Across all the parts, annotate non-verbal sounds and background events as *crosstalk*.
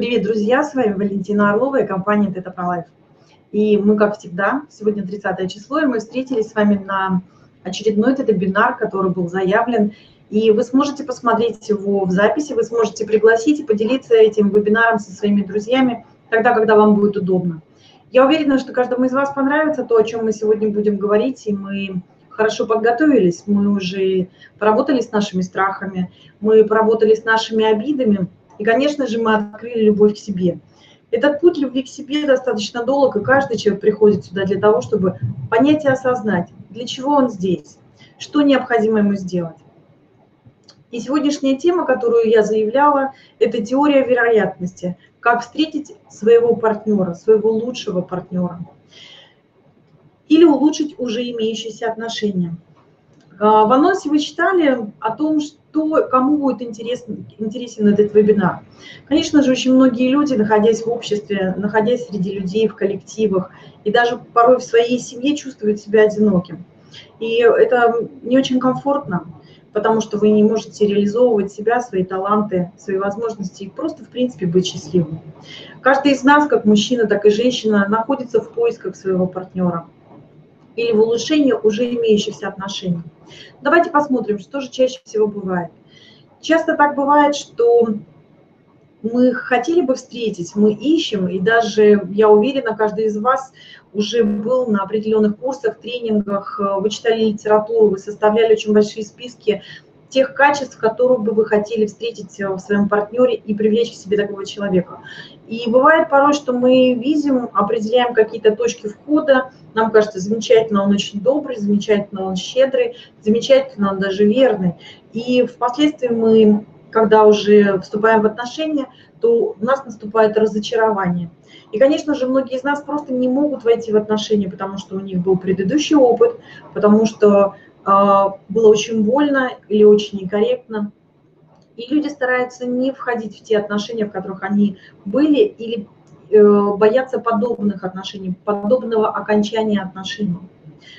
Привет, друзья! С вами Валентина Орлова и компания Teta Pro Life. И мы, как всегда, сегодня 30 число, и мы встретились с вами на очередной вебинар, который был заявлен. И вы сможете посмотреть его в записи, вы сможете пригласить и поделиться этим вебинаром со своими друзьями тогда, когда вам будет удобно. Я уверена, что каждому из вас понравится то, о чем мы сегодня будем говорить, и мы хорошо подготовились, мы уже поработали с нашими страхами, мы поработали с нашими обидами – и, конечно же, мы открыли любовь к себе. Этот путь любви к себе достаточно долг, и каждый человек приходит сюда для того, чтобы понять и осознать, для чего он здесь, что необходимо ему сделать. И сегодняшняя тема, которую я заявляла, это теория вероятности. Как встретить своего партнера, своего лучшего партнера. Или улучшить уже имеющиеся отношения. А, в анонсе вы читали о том, что кому будет интересен, интересен этот вебинар. Конечно же, очень многие люди, находясь в обществе, находясь среди людей, в коллективах, и даже порой в своей семье чувствуют себя одиноким. И это не очень комфортно, потому что вы не можете реализовывать себя, свои таланты, свои возможности и просто, в принципе, быть счастливым. Каждый из нас, как мужчина, так и женщина, находится в поисках своего партнера или в улучшении уже имеющихся отношений. Давайте посмотрим, что же чаще всего бывает. Часто так бывает, что мы хотели бы встретить, мы ищем, и даже, я уверена, каждый из вас уже был на определенных курсах, тренингах, вы читали литературу, вы составляли очень большие списки тех качеств, которые бы вы хотели встретить в своем партнере и привлечь к себе такого человека. И бывает порой, что мы видим, определяем какие-то точки входа, нам кажется, замечательно, он очень добрый, замечательно, он щедрый, замечательно, он даже верный. И впоследствии мы, когда уже вступаем в отношения, то у нас наступает разочарование. И, конечно же, многие из нас просто не могут войти в отношения, потому что у них был предыдущий опыт, потому что э, было очень больно или очень некорректно. И люди стараются не входить в те отношения, в которых они были, или э, боятся подобных отношений, подобного окончания отношений.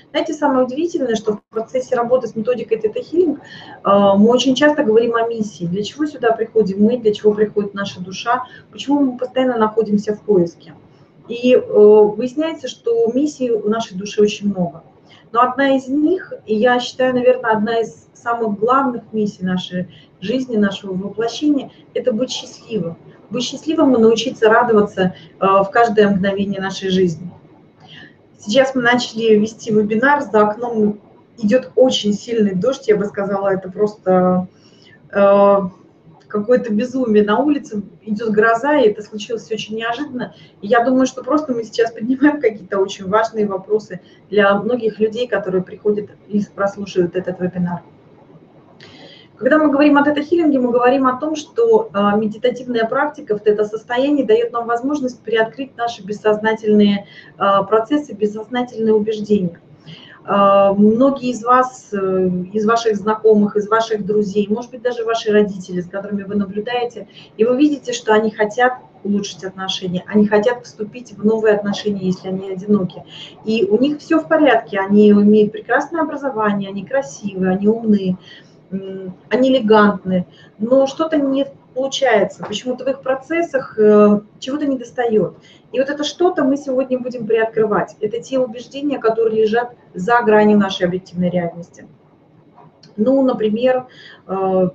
Знаете, самое удивительное, что в процессе работы с методикой Theta Healing э, мы очень часто говорим о миссии. Для чего сюда приходим мы, для чего приходит наша душа, почему мы постоянно находимся в поиске. И э, выясняется, что миссий у нашей души очень много. Но одна из них, и я считаю, наверное, одна из самых главных миссий нашей жизни, нашего воплощения, это быть счастливым. Быть счастливым и научиться радоваться э, в каждое мгновение нашей жизни. Сейчас мы начали вести вебинар, за окном идет очень сильный дождь, я бы сказала, это просто э, какое-то безумие. На улице идет гроза, и это случилось очень неожиданно. И я думаю, что просто мы сейчас поднимаем какие-то очень важные вопросы для многих людей, которые приходят и прослушивают этот вебинар. Когда мы говорим о тета-хиллинге, мы говорим о том, что а, медитативная практика в тета-состоянии дает нам возможность приоткрыть наши бессознательные а, процессы, бессознательные убеждения. А, многие из вас, э, из ваших знакомых, из ваших друзей, может быть, даже ваши родители, с которыми вы наблюдаете, и вы видите, что они хотят улучшить отношения, они хотят вступить в новые отношения, если они одиноки. И у них все в порядке, они имеют прекрасное образование, они красивые, они умные, они элегантны, но что-то не получается, почему-то в их процессах э, чего-то не достает. И вот это что-то мы сегодня будем приоткрывать. Это те убеждения, которые лежат за гранью нашей объективной реальности. Ну, например, э,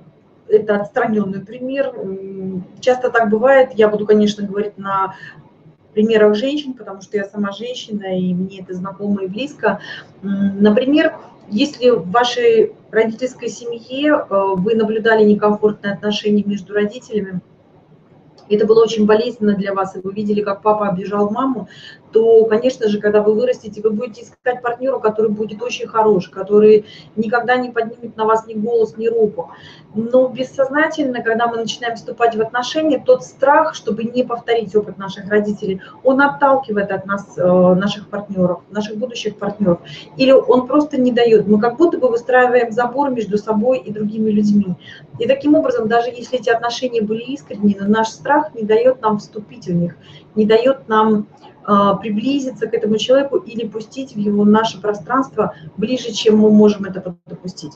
это отстраненный пример. Часто так бывает, я буду, конечно, говорить на примерах женщин, потому что я сама женщина, и мне это знакомо и близко. Например, если в вашей родительской семье э, вы наблюдали некомфортные отношения между родителями, это было очень болезненно для вас, и вы видели, как папа обижал маму, то, конечно же, когда вы вырастете, вы будете искать партнера, который будет очень хорош, который никогда не поднимет на вас ни голос, ни руку. Но бессознательно, когда мы начинаем вступать в отношения, тот страх, чтобы не повторить опыт наших родителей, он отталкивает от нас э, наших партнеров, наших будущих партнеров. Или он просто не дает. Мы как будто бы выстраиваем забор между собой и другими людьми. И таким образом, даже если эти отношения были искренние, но наш страх не дает нам вступить в них, не дает нам приблизиться к этому человеку или пустить в его наше пространство ближе, чем мы можем это допустить.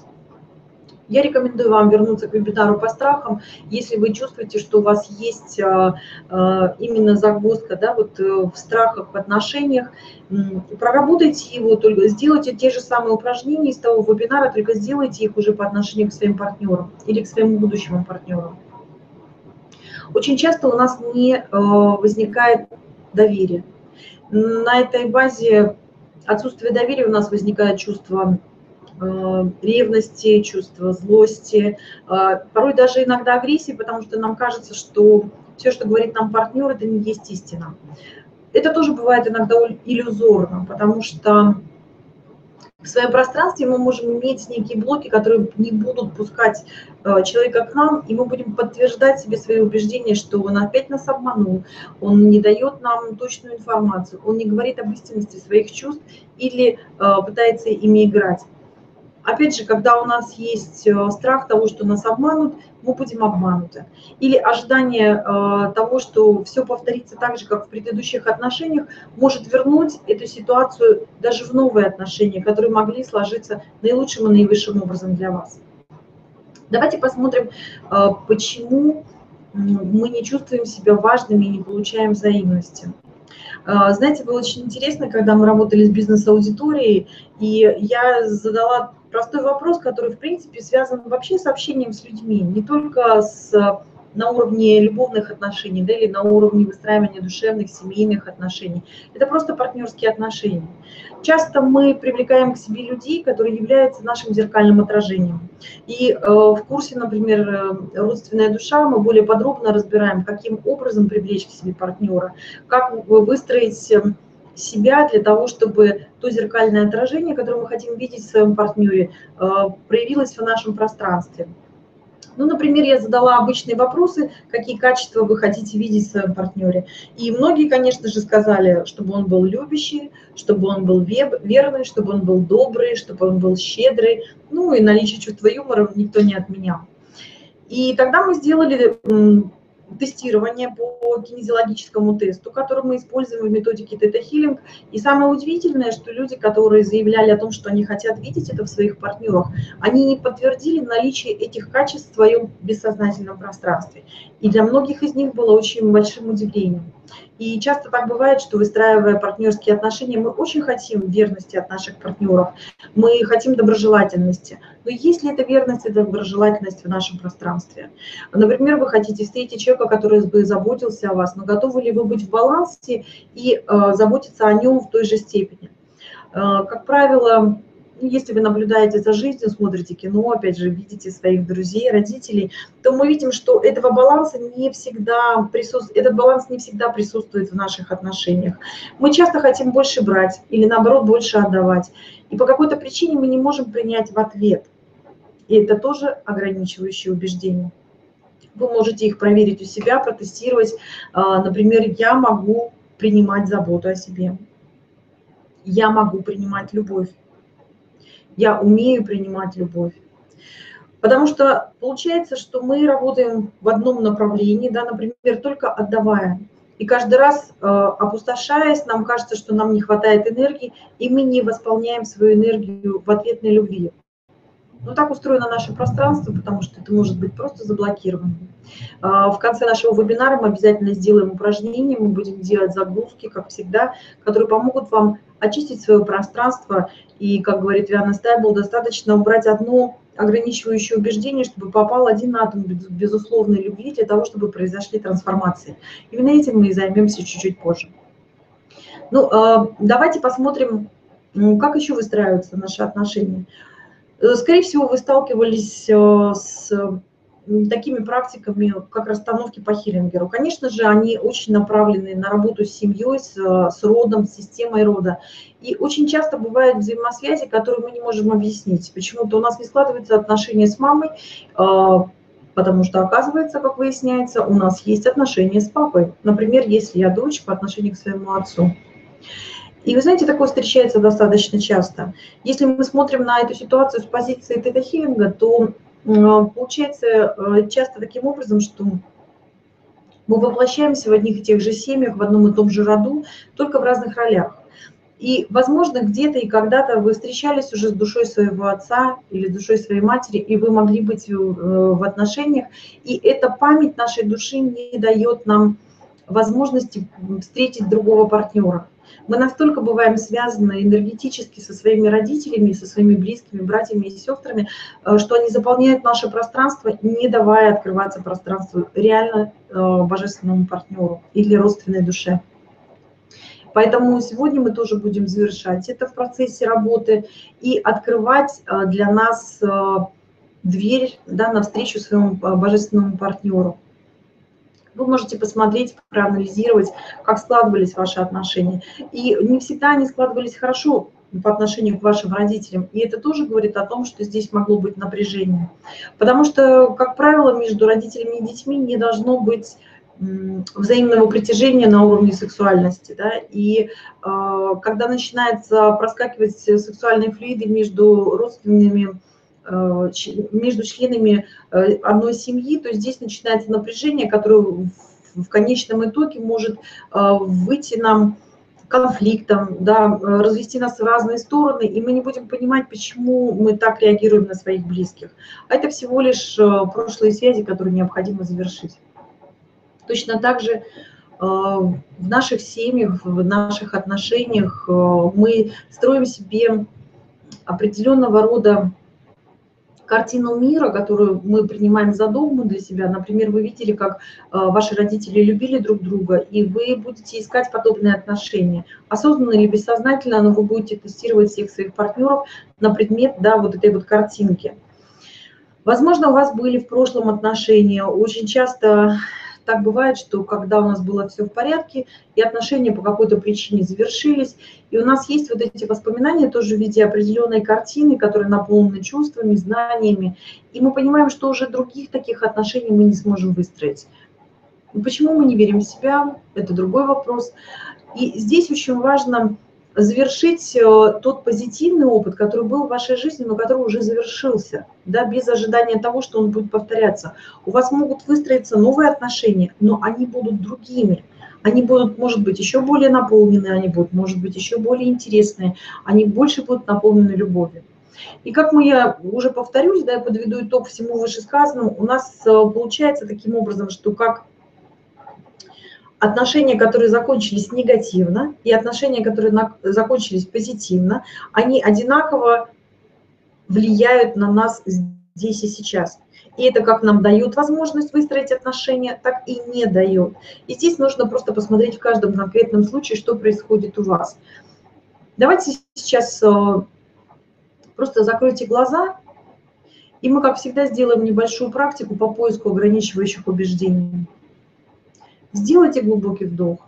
Я рекомендую вам вернуться к вебинару по страхам, если вы чувствуете, что у вас есть а, а, именно загвоздка да, вот э, в страхах в отношениях. Проработайте его, только сделайте те же самые упражнения из того вебинара, только сделайте их уже по отношению к своим партнерам или к своему будущему партнеру. Очень часто у нас не э, возникает доверие. На этой базе отсутствия доверия у нас возникает чувство Э, ревности, чувства злости, э, порой даже иногда агрессии, потому что нам кажется, что все, что говорит нам партнер, это не есть истина. Это тоже бывает иногда иллюзорно, потому что в своем пространстве мы можем иметь некие блоки, которые не будут пускать э, человека к нам, и мы будем подтверждать себе свои убеждения, что он опять нас обманул, он не дает нам точную информацию, он не говорит об истинности своих чувств или пытается ими играть. Опять же, когда у нас есть э, страх того, что нас обманут, мы будем обмануты. Или ожидание э, того, что все повторится так же, как в предыдущих отношениях, может вернуть эту ситуацию даже в новые отношения, которые могли сложиться наилучшим и наивысшим образом для вас. Давайте посмотрим, э, почему мы не чувствуем себя важными и не получаем взаимности. Знаете, было очень интересно, когда мы работали с бизнес-аудиторией, и я задала простой вопрос, который, в принципе, связан вообще с общением с людьми, не только с, на уровне любовных отношений, да, или на уровне выстраивания душевных, семейных отношений. Это просто партнерские отношения. Часто мы привлекаем к себе людей, которые являются нашим зеркальным отражением. И э, в курсе, например, э, «Родственная душа» мы более подробно разбираем, каким образом привлечь к себе партнера, как выстроить э, себя для того, чтобы то зеркальное отражение, которое мы хотим видеть в своем партнере, э, проявилось в нашем пространстве. Ну, например, я задала обычные вопросы, какие качества вы хотите видеть в своем партнере. И многие, конечно же, сказали, чтобы он был любящий, чтобы он был верный, чтобы он был добрый, чтобы он был щедрый. Ну и наличие чувства юмора никто не отменял. И тогда мы сделали тестирование по кинезиологическому тесту, который мы используем в методике тета-хиллинг. И самое удивительное, что люди, которые заявляли о том, что они хотят видеть это в своих партнерах, они не подтвердили наличие этих качеств в своем бессознательном пространстве. И для многих из них было очень большим удивлением. И часто так бывает, что выстраивая партнерские отношения, мы очень хотим верности от наших партнеров, мы хотим доброжелательности. Но есть ли эта верность и доброжелательность в нашем пространстве? Например, вы хотите встретить человека, который бы заботился о вас, но готовы ли вы быть в балансе и э, заботиться о нем в той же степени? Э, как правило, если вы наблюдаете за жизнью, смотрите кино, опять же, видите своих друзей, родителей, то мы видим, что этого баланса не всегда присутствует, этот баланс не всегда присутствует в наших отношениях. Мы часто хотим больше брать или, наоборот, больше отдавать. И по какой-то причине мы не можем принять в ответ. И это тоже ограничивающие убеждения. Вы можете их проверить у себя, протестировать. А, например, я могу принимать заботу о себе. Я могу принимать любовь я умею принимать любовь. Потому что получается, что мы работаем в одном направлении, да, например, только отдавая. И каждый раз, э, опустошаясь, нам кажется, что нам не хватает энергии, и мы не восполняем свою энергию в ответной любви. Но так устроено наше пространство, потому что это может быть просто заблокировано. Э, в конце нашего вебинара мы обязательно сделаем упражнение, мы будем делать загрузки, как всегда, которые помогут вам очистить свое пространство. И, как говорит Виана Стайбл, достаточно убрать одно ограничивающее убеждение, чтобы попал один атом безусловной любви для того, чтобы произошли трансформации. Именно этим мы и займемся чуть-чуть позже. Ну, э, давайте посмотрим, как еще выстраиваются наши отношения. Э, скорее всего, вы сталкивались э, с такими практиками, как расстановки по Хиллингеру. Конечно же, они очень направлены на работу с семьей, с, с родом, с системой рода. И очень часто бывают взаимосвязи, которые мы не можем объяснить. Почему-то у нас не складываются отношения с мамой, а, потому что, оказывается, как выясняется, у нас есть отношения с папой. Например, если я дочь по отношению к своему отцу. И вы знаете, такое встречается достаточно часто. Если мы смотрим на эту ситуацию с позиции тета-хиллинга, то Получается э, часто таким образом, что мы воплощаемся в одних и тех же семьях, в одном и том же роду, только в разных ролях. И, возможно, где-то и когда-то вы встречались уже с душой своего отца или душой своей матери, и вы могли быть э, в отношениях. И эта память нашей души не дает нам возможности встретить другого партнера. Мы настолько бываем связаны энергетически со своими родителями, со своими близкими братьями и сестрами, э, что они заполняют наше пространство, не давая открываться пространству реально э, божественному партнеру или родственной душе. Поэтому сегодня мы тоже будем завершать это в процессе работы и открывать э, для нас дверь да, навстречу своему божественному партнеру. Вы можете посмотреть, проанализировать, как складывались ваши отношения. И не всегда они складывались хорошо по отношению к вашим родителям. И это тоже говорит о том, что здесь могло быть напряжение. Потому что, как правило, между родителями и детьми не должно быть взаимного притяжения на уровне сексуальности. Да? И э, когда начинается проскакивать сексуальные флюиды между родственными между членами э, одной семьи, то здесь начинается напряжение, которое в конечном итоге может э, выйти нам конфликтом, да, развести нас в разные стороны, и мы не будем понимать, почему мы так реагируем на своих близких. А это всего лишь прошлые связи, которые необходимо завершить. Точно так же в наших семьях, в наших отношениях мы строим себе определенного рода картину мира, которую мы принимаем за догму для себя. Например, вы видели, как э, ваши родители любили друг друга, и вы будете искать подобные отношения. Осознанно или бессознательно, но вы будете тестировать всех своих партнеров на предмет да, вот этой вот картинки. Возможно, у вас были в прошлом отношения. Очень часто так бывает, что когда у нас было все в порядке, и отношения по какой-то причине завершились, и у нас есть вот эти воспоминания тоже в виде определенной картины, которые наполнены чувствами, знаниями, и мы понимаем, что уже других таких отношений мы не сможем выстроить. Почему мы не верим в себя, это другой вопрос. И здесь очень важно завершить э, тот позитивный опыт, который был в вашей жизни, но который уже завершился, да, без ожидания того, что он будет повторяться. У вас могут выстроиться новые отношения, но они будут другими. Они будут, может быть, еще более наполнены, они будут, может быть, еще более интересные, они больше будут наполнены любовью. И как мы, я уже повторюсь, да, я подведу итог всему вышесказанному, у нас э, получается таким образом, что как отношения, которые закончились негативно, и отношения, которые закончились позитивно, они одинаково влияют на нас здесь и сейчас. И это как нам дает возможность выстроить отношения, так и не дает. И здесь нужно просто посмотреть в каждом конкретном случае, что происходит у вас. Давайте сейчас э, просто закройте глаза, и мы, как всегда, сделаем небольшую практику по поиску ограничивающих убеждений. Сделайте глубокий вдох.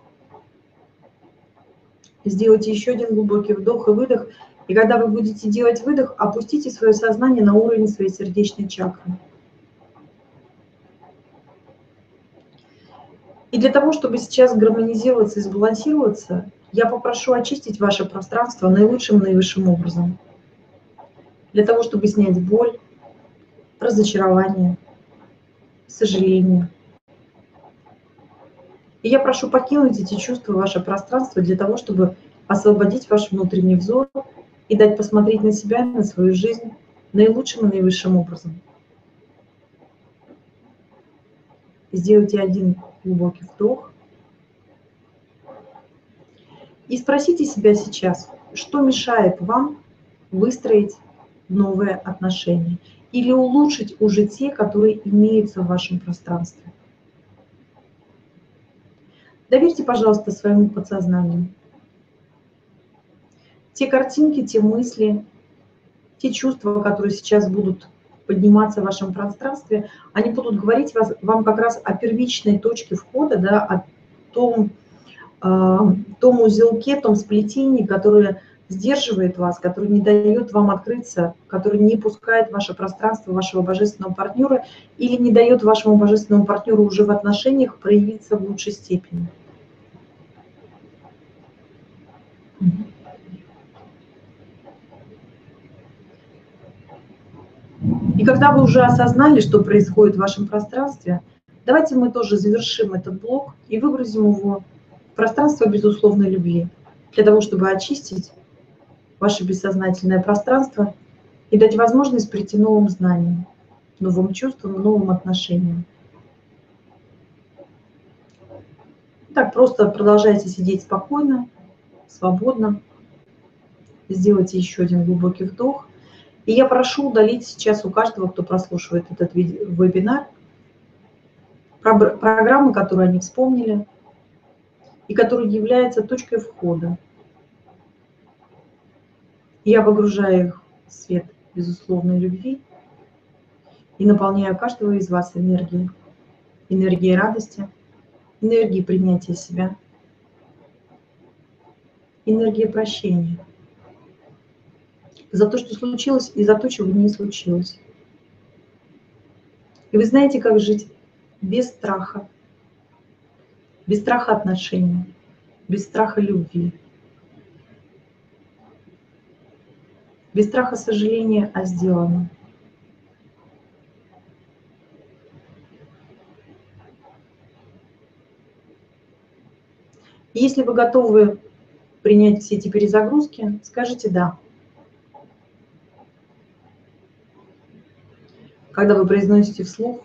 Сделайте еще один глубокий вдох и выдох. И когда вы будете делать выдох, опустите свое сознание на уровень своей сердечной чакры. И для того, чтобы сейчас гармонизироваться и сбалансироваться, я попрошу очистить ваше пространство наилучшим наивысшим образом. Для того, чтобы снять боль, разочарование, сожаление – и я прошу покинуть эти чувства, ваше пространство для того, чтобы освободить ваш внутренний взор и дать посмотреть на себя, на свою жизнь наилучшим и наивысшим образом. Сделайте один глубокий вдох. И спросите себя сейчас, что мешает вам выстроить новые отношения или улучшить уже те, которые имеются в вашем пространстве. Доверьте, пожалуйста, своему подсознанию. Те картинки, те мысли, те чувства, которые сейчас будут подниматься в вашем пространстве, они будут говорить вас, вам как раз о первичной точке входа, да, о том, э, том узелке, том сплетении, которое сдерживает вас, который не дает вам открыться, который не пускает ваше пространство вашего божественного партнера или не дает вашему божественному партнеру уже в отношениях проявиться в лучшей степени. И когда вы уже осознали, что происходит в вашем пространстве, давайте мы тоже завершим этот блок и выгрузим его в пространство безусловной любви. для того, чтобы очистить ваше бессознательное пространство и дать возможность прийти новым знаниям, новым чувствам, новым отношениям. Так просто продолжайте сидеть спокойно, свободно. Сделайте еще один глубокий вдох. И я прошу удалить сейчас у каждого, кто прослушивает этот вебинар, программы, которые они вспомнили, и которые являются точкой входа. Я погружаю их в свет безусловной любви и наполняю каждого из вас энергией, энергией радости, энергией принятия себя, энергией прощения за то, что случилось, и за то, чего не случилось. И вы знаете, как жить без страха, без страха отношений, без страха любви, без страха сожаления о сделанном. Если вы готовы принять все эти перезагрузки, скажите «да». Когда вы произносите вслух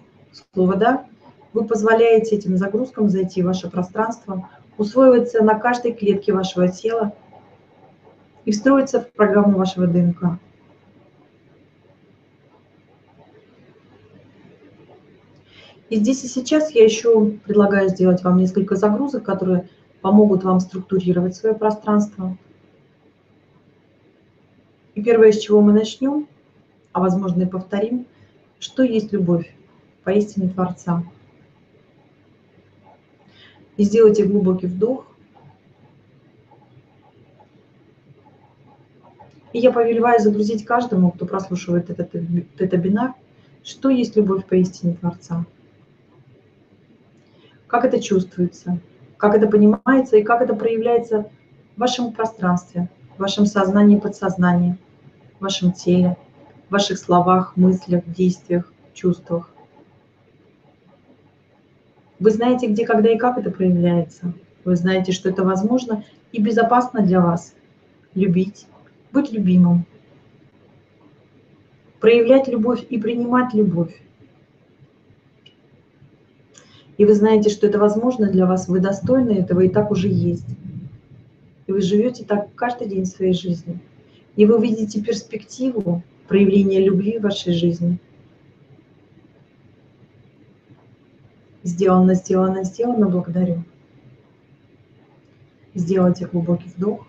слово «да», вы позволяете этим загрузкам зайти в ваше пространство, усвоиваться на каждой клетке вашего тела и встроиться в программу вашего ДНК. И здесь и сейчас я еще предлагаю сделать вам несколько загрузок, которые помогут вам структурировать свое пространство. И первое, с чего мы начнем, а возможно и повторим, что есть любовь поистине Творца – и сделайте глубокий вдох. И я повелеваю загрузить каждому, кто прослушивает этот, этот бинар, что есть любовь поистине Творца. Как это чувствуется, как это понимается и как это проявляется в вашем пространстве, в вашем сознании и подсознании, в вашем теле, в ваших словах, мыслях, действиях, чувствах. Вы знаете, где, когда и как это проявляется. Вы знаете, что это возможно и безопасно для вас. Любить, быть любимым, проявлять любовь и принимать любовь. И вы знаете, что это возможно для вас, вы достойны этого и так уже есть. И вы живете так каждый день своей жизни. И вы видите перспективу проявления любви в вашей жизни – Сделано, сделано, сделано, благодарю. Сделайте глубокий вдох.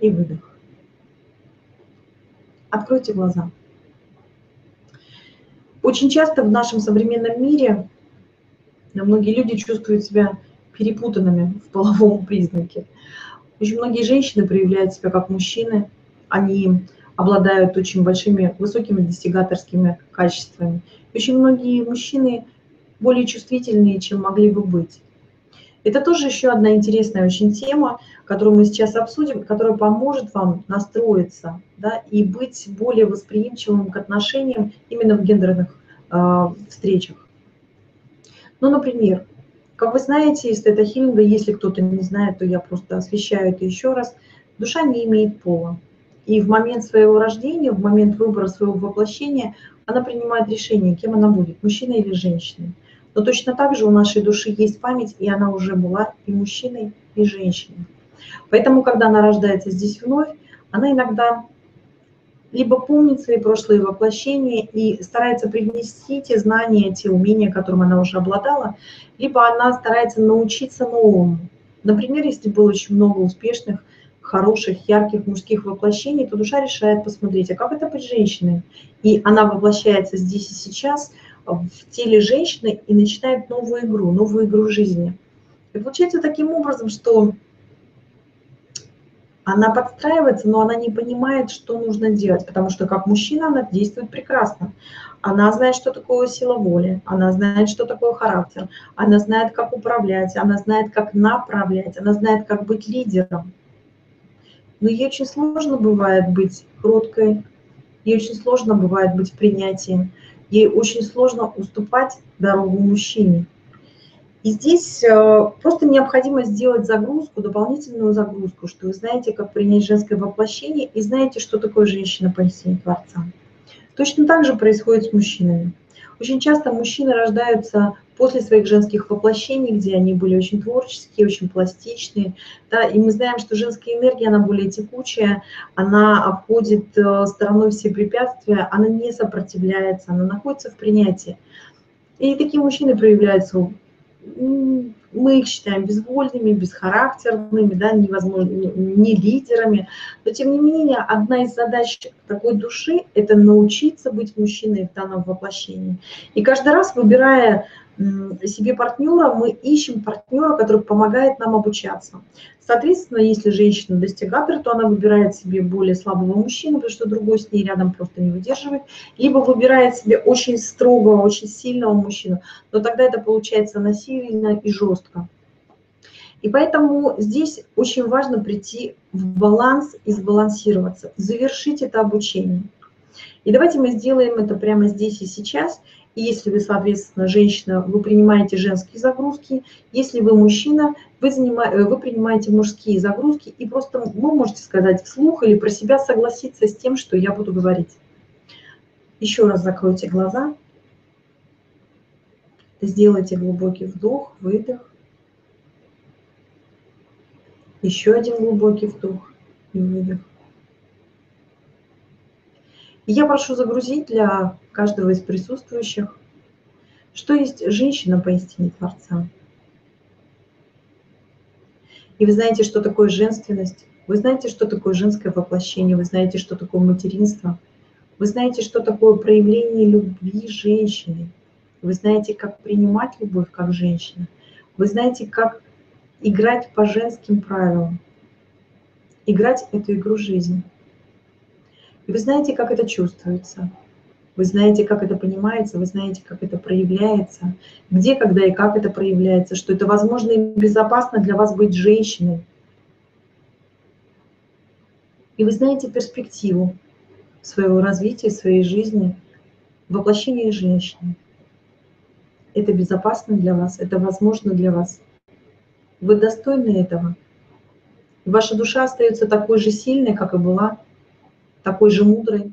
И выдох. Откройте глаза. Очень часто в нашем современном мире многие люди чувствуют себя перепутанными в половом *laughs* признаке. Очень многие женщины проявляют себя как мужчины. Они обладают очень большими, высокими достигаторскими качествами. Очень многие мужчины более чувствительные, чем могли бы быть. Это тоже еще одна интересная очень тема, которую мы сейчас обсудим, которая поможет вам настроиться да, и быть более восприимчивым к отношениям именно в гендерных э, встречах. Ну, например, как вы знаете, из тета-хиллинга, если кто-то не знает, то я просто освещаю это еще раз, душа не имеет пола. И в момент своего рождения, в момент выбора своего воплощения, она принимает решение, кем она будет, мужчиной или женщиной. Но точно так же у нашей души есть память, и она уже была и мужчиной, и женщиной. Поэтому, когда она рождается здесь вновь, она иногда либо помнит свои прошлые воплощения и старается привнести те знания, те умения, которым она уже обладала, либо она старается научиться новому. Например, если было очень много успешных хороших, ярких мужских воплощений, то душа решает посмотреть, а как это быть женщиной? И она воплощается здесь и сейчас в теле женщины и начинает новую игру, новую игру жизни. И получается таким образом, что она подстраивается, но она не понимает, что нужно делать, потому что как мужчина она действует прекрасно. Она знает, что такое сила воли, она знает, что такое характер, она знает, как управлять, она знает, как направлять, она знает, как быть лидером. Но ей очень сложно бывает быть кроткой, ей очень сложно бывает быть принятием, ей очень сложно уступать дорогу мужчине. И здесь э, просто необходимо сделать загрузку, дополнительную загрузку, что вы знаете, как принять женское воплощение и знаете, что такое женщина по истине Творца. Точно так же происходит с мужчинами. Очень часто мужчины рождаются после своих женских воплощений, где они были очень творческие, очень пластичные. Да, и мы знаем, что женская энергия, она более текучая, она обходит э, стороной все препятствия, она не сопротивляется, она находится в принятии. И такие мужчины проявляются мы их считаем безвольными, бесхарактерными, да, невозможно, не лидерами. Но тем не менее, одна из задач такой души – это научиться быть мужчиной в данном воплощении. И каждый раз, выбирая себе партнера, мы ищем партнера, который помогает нам обучаться. Соответственно, если женщина достигатор, то она выбирает себе более слабого мужчину, потому что другой с ней рядом просто не выдерживает, либо выбирает себе очень строгого, очень сильного мужчину, но тогда это получается насильно и жестко. И поэтому здесь очень важно прийти в баланс и сбалансироваться, завершить это обучение. И давайте мы сделаем это прямо здесь и сейчас – если вы, соответственно, женщина, вы принимаете женские загрузки. Если вы мужчина, вы, занимаете, вы принимаете мужские загрузки. И просто вы можете сказать вслух или про себя согласиться с тем, что я буду говорить. Еще раз закройте глаза. Сделайте глубокий вдох, выдох. Еще один глубокий вдох и выдох. Я прошу загрузить для каждого из присутствующих, что есть женщина поистине Творца. И вы знаете, что такое женственность, вы знаете, что такое женское воплощение, вы знаете, что такое материнство, вы знаете, что такое проявление любви женщины, вы знаете, как принимать любовь как женщина, вы знаете, как играть по женским правилам, играть эту игру жизни. И вы знаете, как это чувствуется. Вы знаете, как это понимается, вы знаете, как это проявляется, где, когда и как это проявляется, что это возможно и безопасно для вас быть женщиной. И вы знаете перспективу своего развития, своей жизни, воплощения женщины. Это безопасно для вас, это возможно для вас. Вы достойны этого. ваша душа остается такой же сильной, как и была такой же мудрой,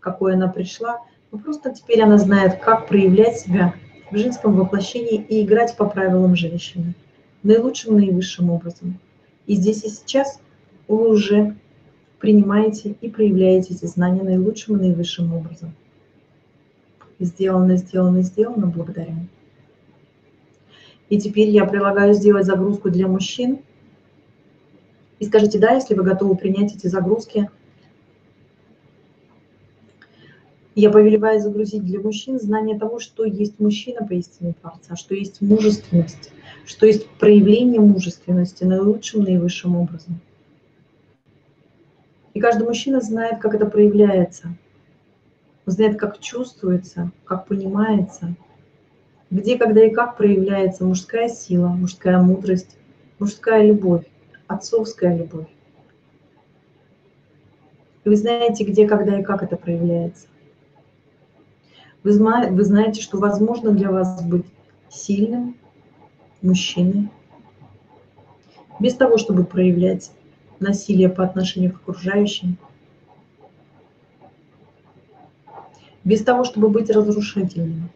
какой она пришла, но просто теперь она знает, как проявлять себя в женском воплощении и играть по правилам женщины, наилучшим, наивысшим образом. И здесь и сейчас вы уже принимаете и проявляете эти знания наилучшим и наивысшим образом. Сделано, сделано, сделано, благодарю. И теперь я предлагаю сделать загрузку для мужчин. И скажите «да», если вы готовы принять эти загрузки – Я повелеваю загрузить для мужчин знание того, что есть мужчина по истине Творца, что есть мужественность, что есть проявление мужественности наилучшим, наивысшим образом. И каждый мужчина знает, как это проявляется, знает, как чувствуется, как понимается, где, когда и как проявляется мужская сила, мужская мудрость, мужская любовь, отцовская любовь. И вы знаете, где, когда и как это проявляется. Вы, вы знаете, что возможно для вас быть сильным мужчиной, без того, чтобы проявлять насилие по отношению к окружающим, без того, чтобы быть разрушительным.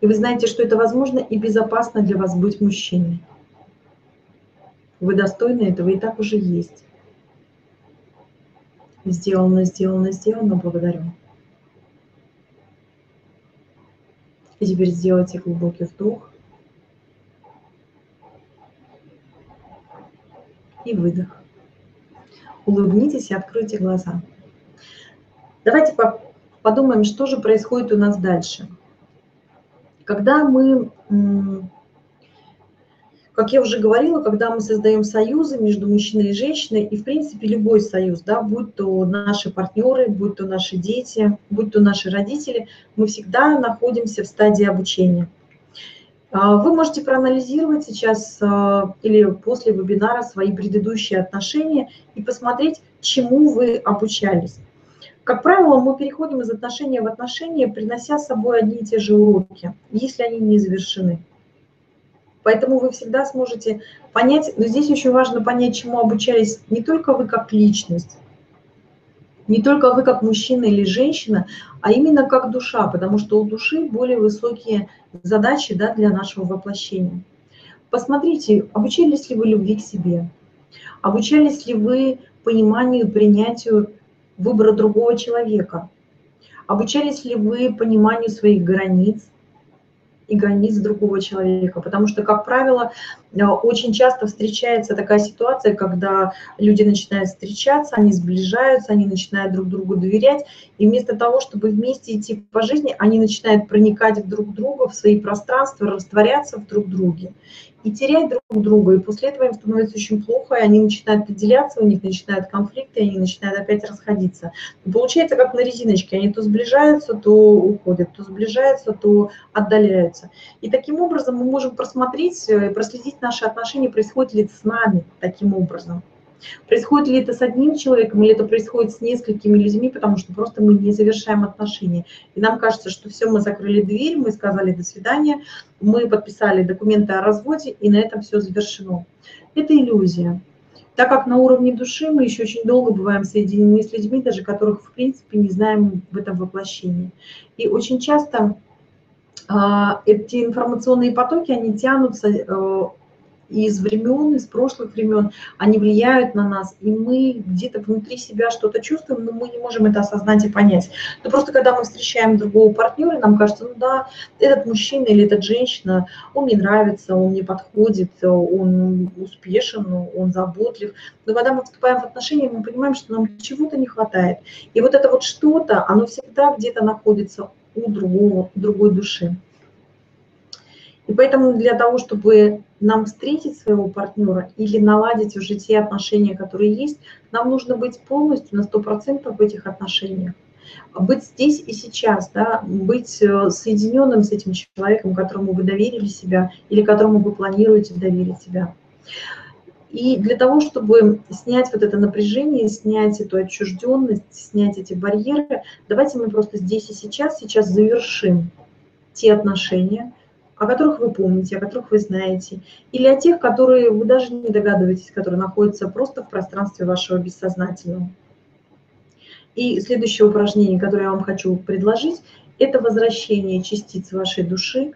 И вы знаете, что это возможно и безопасно для вас быть мужчиной. Вы достойны этого, и так уже есть. Сделано, сделано, сделано, благодарю. И теперь сделайте глубокий вдох. И выдох. Улыбнитесь и откройте глаза. Давайте подумаем, что же происходит у нас дальше. Когда мы как я уже говорила, когда мы создаем союзы между мужчиной и женщиной, и в принципе любой союз, да, будь то наши партнеры, будь то наши дети, будь то наши родители, мы всегда находимся в стадии обучения. А, вы можете проанализировать сейчас а, или после вебинара свои предыдущие отношения и посмотреть, чему вы обучались. Как правило, мы переходим из отношения в отношения, принося с собой одни и те же уроки, если они не завершены. Поэтому вы всегда сможете понять, но здесь очень важно понять, чему обучались не только вы как личность, не только вы как мужчина или женщина, а именно как душа, потому что у души более высокие задачи да, для нашего воплощения. Посмотрите, обучались ли вы любви к себе, обучались ли вы пониманию, принятию выбора другого человека, обучались ли вы пониманию своих границ, и границ другого человека. Потому что, как правило, э, очень часто встречается такая ситуация, когда люди начинают встречаться, они сближаются, они начинают друг другу доверять, и вместо того, чтобы вместе идти по жизни, они начинают проникать друг в друга, в свои пространства, растворяться в друг друге и терять друг друга, и после этого им становится очень плохо, и они начинают отделяться, у них начинают конфликты, и они начинают опять расходиться. И получается как на резиночке, они то сближаются, то уходят, то сближаются, то отдаляются. И таким образом мы можем просмотреть, э, проследить наши отношения, происходит ли с нами таким образом. Происходит ли это с одним человеком или это происходит с несколькими людьми, потому что просто мы не завершаем отношения. И нам кажется, что все, мы закрыли дверь, мы сказали до свидания, мы подписали документы о разводе, и на этом все завершено. Это иллюзия. Так как на уровне души мы еще очень долго бываем соединены с людьми, даже которых в принципе не знаем в этом воплощении. И очень часто э, эти информационные потоки, они тянутся э, из времен, из прошлых времен, они влияют на нас, и мы где-то внутри себя что-то чувствуем, но мы не можем это осознать и понять. Но просто когда мы встречаем другого партнера, нам кажется, ну да, этот мужчина или эта женщина, он мне нравится, он мне подходит, он успешен, он заботлив. Но когда мы вступаем в отношения, мы понимаем, что нам чего-то не хватает. И вот это вот что-то, оно всегда где-то находится у другого, другой души. И поэтому для того, чтобы нам встретить своего партнера или наладить уже те отношения, которые есть, нам нужно быть полностью на 100% в этих отношениях. Быть здесь и сейчас, да, быть э, соединенным с этим человеком, которому вы доверили себя или которому вы планируете доверить себя. И для того, чтобы снять вот это напряжение, снять эту отчужденность, снять эти барьеры, давайте мы просто здесь и сейчас, сейчас завершим те отношения, о которых вы помните, о которых вы знаете, или о тех, которые вы даже не догадываетесь, которые находятся просто в пространстве вашего бессознательного. И следующее упражнение, которое я вам хочу предложить, это возвращение частиц вашей души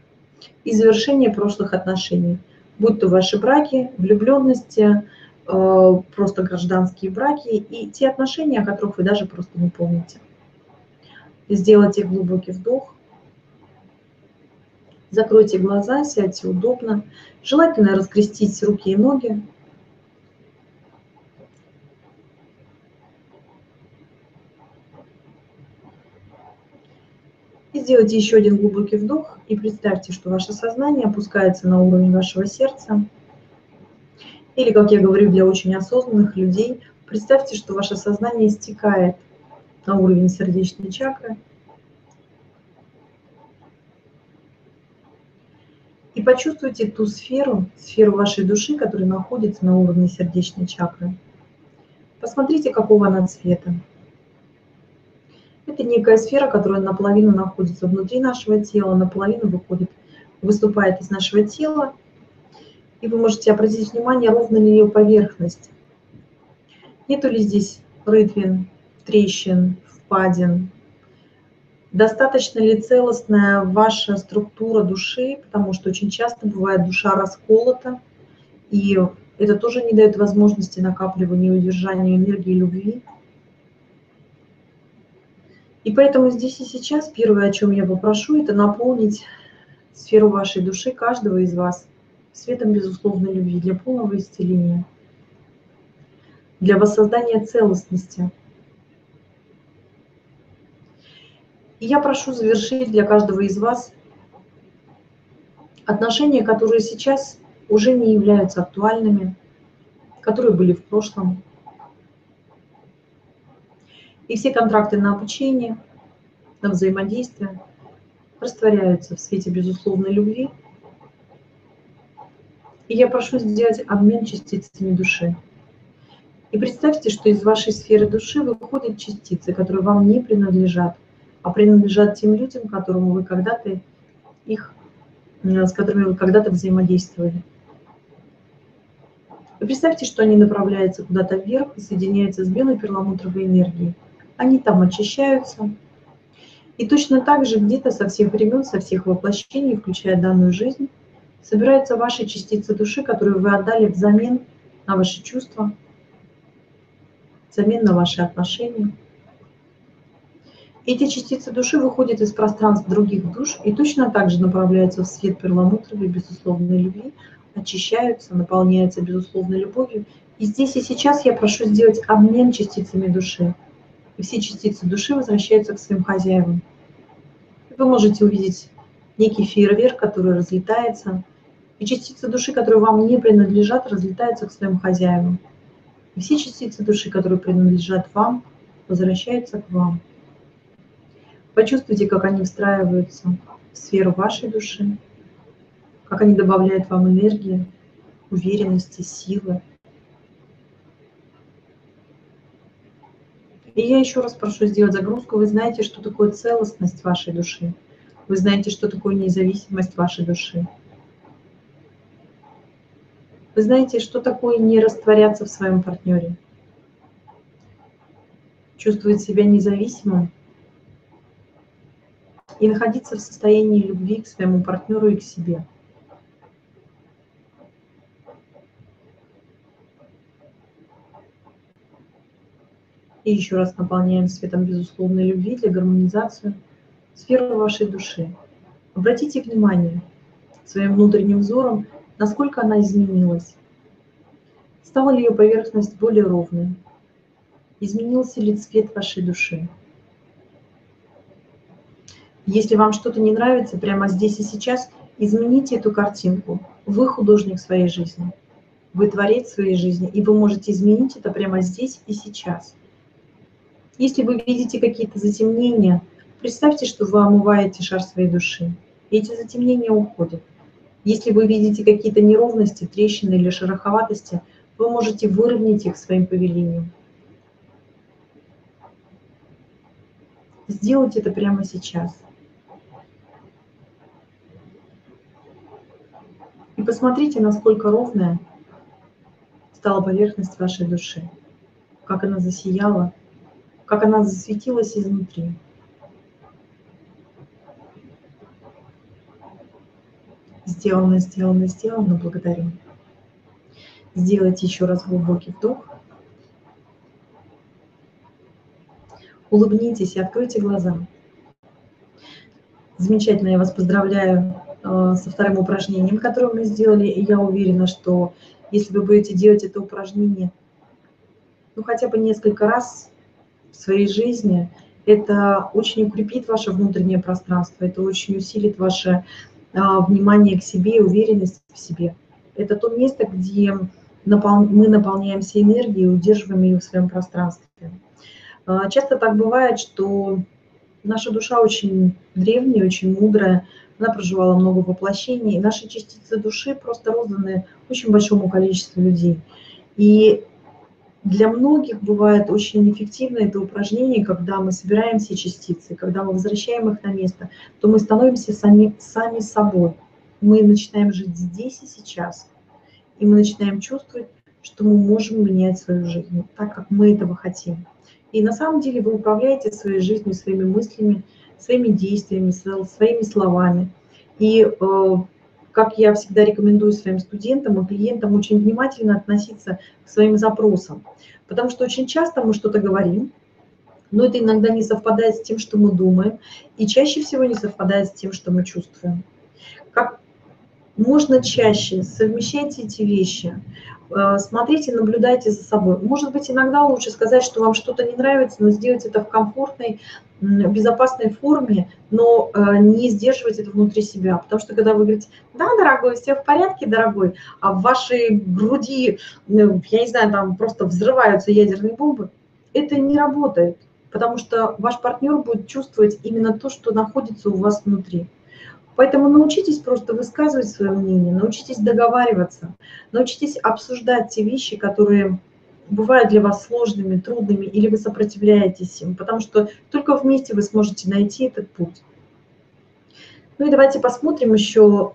и завершение прошлых отношений, будь то ваши браки, влюбленности, э, просто гражданские браки и те отношения, о которых вы даже просто не помните. Сделайте глубокий вдох Закройте глаза, сядьте удобно. Желательно раскрестить руки и ноги. И сделайте еще один глубокий вдох и представьте, что ваше сознание опускается на уровень вашего сердца. Или, как я говорю для очень осознанных людей, представьте, что ваше сознание стекает на уровень сердечной чакры – И почувствуйте ту сферу, сферу вашей души, которая находится на уровне сердечной чакры. Посмотрите, какого она цвета. Это некая сфера, которая наполовину находится внутри нашего тела, наполовину выходит, выступает из нашего тела. И вы можете обратить внимание, ровно ли ее поверхность. Нету ли здесь рытвин, трещин, впадин, Достаточно ли целостная ваша структура души, потому что очень часто бывает душа расколота, и это тоже не дает возможности накапливания и удержания энергии любви. И поэтому здесь и сейчас первое, о чем я попрошу, это наполнить сферу вашей души, каждого из вас, светом безусловной любви для полного исцеления, для воссоздания целостности – И я прошу завершить для каждого из вас отношения, которые сейчас уже не являются актуальными, которые были в прошлом. И все контракты на обучение, на взаимодействие растворяются в свете безусловной любви. И я прошу сделать обмен частицами души. И представьте, что из вашей сферы души выходят частицы, которые вам не принадлежат, а принадлежат тем людям, которым вы когда-то их, с которыми вы когда-то взаимодействовали. И представьте, что они направляются куда-то вверх и соединяются с белой перламутровой энергией. Они там очищаются. И точно так же где-то со всех времен, со всех воплощений, включая данную жизнь, собираются ваши частицы души, которые вы отдали взамен на ваши чувства, взамен на ваши отношения. Эти частицы души выходят из пространств других душ и точно так же направляются в свет перламутровой безусловной любви, очищаются, наполняются безусловной любовью. И здесь и сейчас я прошу сделать обмен частицами души. И все частицы души возвращаются к своим хозяевам. Вы можете увидеть некий фейерверк, который разлетается, и частицы души, которые вам не принадлежат, разлетаются к своим хозяевам. И все частицы души, которые принадлежат вам, возвращаются к вам. Почувствуйте, как они встраиваются в сферу вашей души, как они добавляют вам энергии, уверенности, силы. И я еще раз прошу сделать загрузку. Вы знаете, что такое целостность вашей души. Вы знаете, что такое независимость вашей души. Вы знаете, что такое не растворяться в своем партнере? Чувствовать себя независимым и находиться в состоянии любви к своему партнеру и к себе. И еще раз наполняем светом безусловной любви для гармонизации сферу вашей души. Обратите внимание своим внутренним взором насколько она изменилась. Стала ли ее поверхность более ровной? Изменился ли цвет вашей души? Если вам что-то не нравится прямо здесь и сейчас, измените эту картинку. Вы художник своей жизни. Вы творец своей жизни, и вы можете изменить это прямо здесь и сейчас. Если вы видите какие-то затемнения, представьте, что вы омываете шар своей души. И эти затемнения уходят. Если вы видите какие-то неровности, трещины или шероховатости, вы можете выровнять их своим повелением. Сделайте это прямо сейчас. И посмотрите, насколько ровная стала поверхность вашей души, как она засияла, как она засветилась изнутри. Сделано, сделано, сделано. Благодарю. Сделайте еще раз глубокий вдох. Улыбнитесь и откройте глаза. Замечательно, я вас поздравляю со вторым упражнением, которое мы сделали. И я уверена, что если вы будете делать это упражнение, ну хотя бы несколько раз в своей жизни, это очень укрепит ваше внутреннее пространство, это очень усилит ваше а, внимание к себе и уверенность в себе. Это то место, где мы наполняемся энергией и удерживаем ее в своем пространстве. А, часто так бывает, что наша душа очень древняя, очень мудрая, она проживала много воплощений, и наши частицы души просто розданы очень большому количеству людей. И для многих бывает очень эффективно это упражнение, когда мы собираем все частицы, когда мы возвращаем их на место, то мы становимся сами, сами собой. Мы начинаем жить здесь и сейчас. И мы начинаем чувствовать, что мы можем менять свою жизнь так, как мы этого хотим. И на самом деле вы управляете своей жизнью, своими мыслями, своими действиями, своими словами. И э, как я всегда рекомендую своим студентам и клиентам, очень внимательно относиться к своим запросам. Потому что очень часто мы что-то говорим, но это иногда не совпадает с тем, что мы думаем, и чаще всего не совпадает с тем, что мы чувствуем. Как можно чаще совмещайте эти вещи, смотрите, наблюдайте за собой. Может быть, иногда лучше сказать, что вам что-то не нравится, но сделать это в комфортной, безопасной форме, но э, не сдерживать это внутри себя. Потому что когда вы говорите, да, дорогой, все в порядке, дорогой, а в вашей груди, ну, я не знаю, там просто взрываются ядерные бомбы, это не работает. Потому что ваш партнер будет чувствовать именно то, что находится у вас внутри. Поэтому научитесь просто высказывать свое мнение, научитесь договариваться, научитесь обсуждать те вещи, которые бывают для вас сложными, трудными, или вы сопротивляетесь им, потому что только вместе вы сможете найти этот путь. Ну и давайте посмотрим еще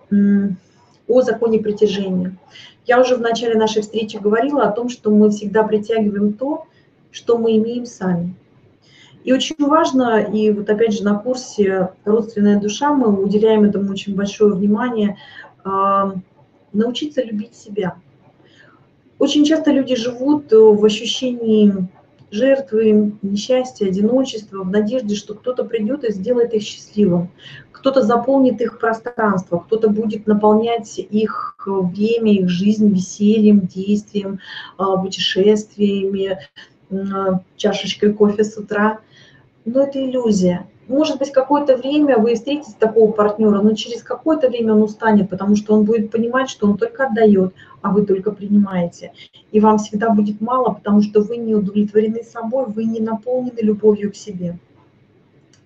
о законе притяжения. Я уже в начале нашей встречи говорила о том, что мы всегда притягиваем то, что мы имеем сами. И очень важно, и вот опять же на курсе «Родственная душа» мы уделяем этому очень большое внимание, научиться любить себя. Очень часто люди живут в ощущении жертвы, несчастья, одиночества, в надежде, что кто-то придет и сделает их счастливым, кто-то заполнит их пространство, кто-то будет наполнять их время, их жизнь весельем, действием, а, путешествиями, чашечкой кофе с утра. Но это иллюзия. Может быть, какое-то время вы встретите такого партнера, но через какое-то время он устанет, потому что он будет понимать, что он только отдает, а вы только принимаете. И вам всегда будет мало, потому что вы не удовлетворены собой, вы не наполнены любовью к себе.